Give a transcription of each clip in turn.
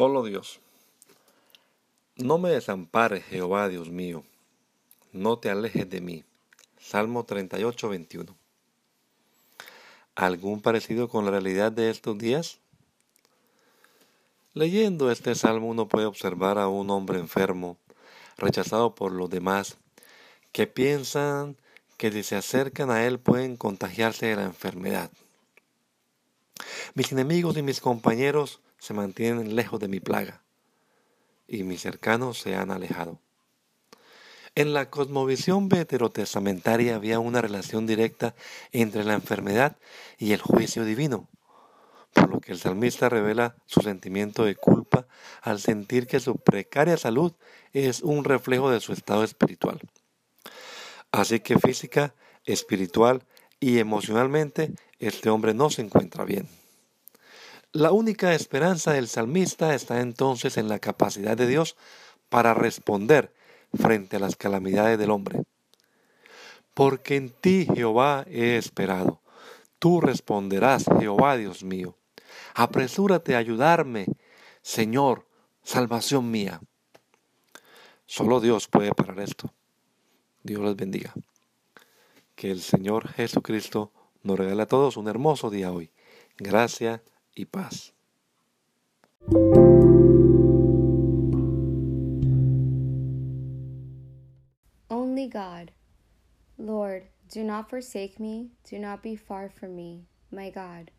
Solo Dios. No me desampares, Jehová, Dios mío. No te alejes de mí. Salmo 38, 21. ¿Algún parecido con la realidad de estos días? Leyendo este salmo uno puede observar a un hombre enfermo, rechazado por los demás, que piensan que si se acercan a él pueden contagiarse de la enfermedad. Mis enemigos y mis compañeros se mantienen lejos de mi plaga, y mis cercanos se han alejado. En la cosmovisión veterotestamentaria había una relación directa entre la enfermedad y el juicio divino, por lo que el salmista revela su sentimiento de culpa al sentir que su precaria salud es un reflejo de su estado espiritual. Así que física, espiritual y emocionalmente este hombre no se encuentra bien. La única esperanza del salmista está entonces en la capacidad de Dios para responder frente a las calamidades del hombre. Porque en ti, Jehová, he esperado. Tú responderás, Jehová, Dios mío. Apresúrate a ayudarme, Señor, salvación mía. Solo Dios puede parar esto. Dios les bendiga. Que el Señor Jesucristo nos regale a todos un hermoso día hoy. Gracias y paz. Only God. Lord, do not forsake me, do not be far from me, my God.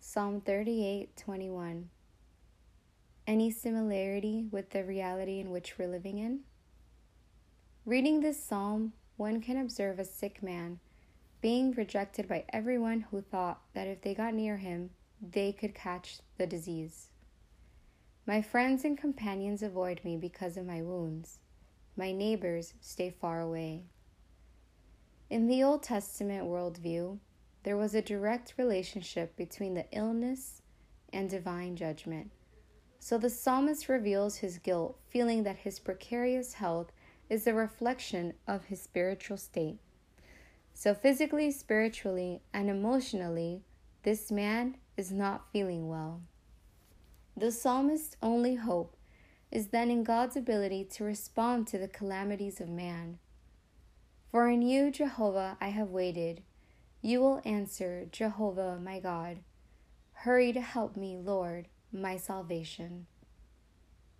Psalm 38:21. Any similarity with the reality in which we're living in? Reading this psalm, one can observe a sick man being rejected by everyone who thought that if they got near him, they could catch the disease. My friends and companions avoid me because of my wounds. My neighbors stay far away. In the Old Testament worldview, there was a direct relationship between the illness and divine judgment. So the psalmist reveals his guilt, feeling that his precarious health is a reflection of his spiritual state. So, physically, spiritually, and emotionally, this man is not feeling well. The psalmist's only hope is then in God's ability to respond to the calamities of man. For in you, Jehovah, I have waited. You will answer, Jehovah, my God. Hurry to help me, Lord, my salvation.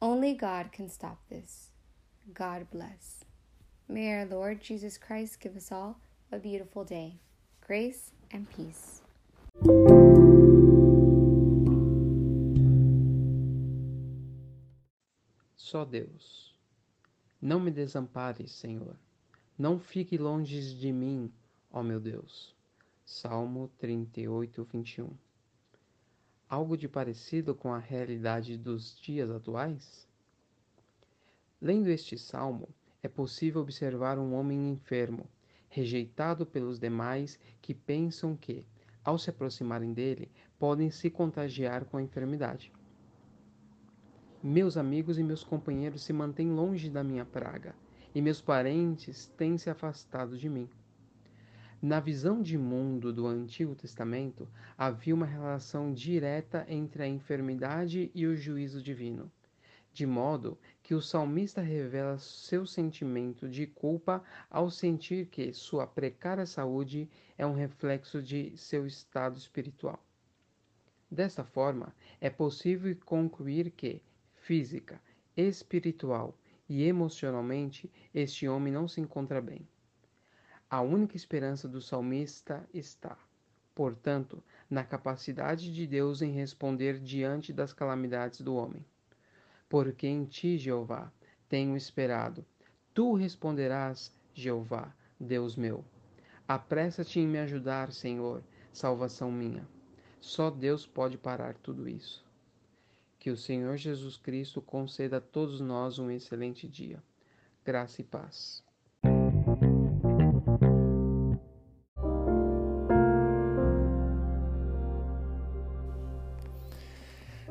Only God can stop this. God bless. May our Lord Jesus Christ give us all a beautiful day. Grace and peace. Só Deus. Não me desampares, Senhor. Não fique longe de mim, ó meu Deus. Salmo 38, 21. Algo de parecido com a realidade dos dias atuais? Lendo este salmo, é possível observar um homem enfermo, rejeitado pelos demais que pensam que, ao se aproximarem dele, podem se contagiar com a enfermidade. Meus amigos e meus companheiros se mantêm longe da minha praga, e meus parentes têm se afastado de mim. Na visão de mundo do Antigo Testamento, havia uma relação direta entre a enfermidade e o juízo divino, de modo que o salmista revela seu sentimento de culpa ao sentir que sua precária saúde é um reflexo de seu estado espiritual. Desta forma, é possível concluir que, física, espiritual e emocionalmente, este homem não se encontra bem. A única esperança do salmista está, portanto, na capacidade de Deus em responder diante das calamidades do homem. Porque em ti, Jeová, tenho esperado. Tu responderás, Jeová, Deus meu. Apressa-te em me ajudar, Senhor, salvação minha. Só Deus pode parar tudo isso. Que o Senhor Jesus Cristo conceda a todos nós um excelente dia. Graça e paz.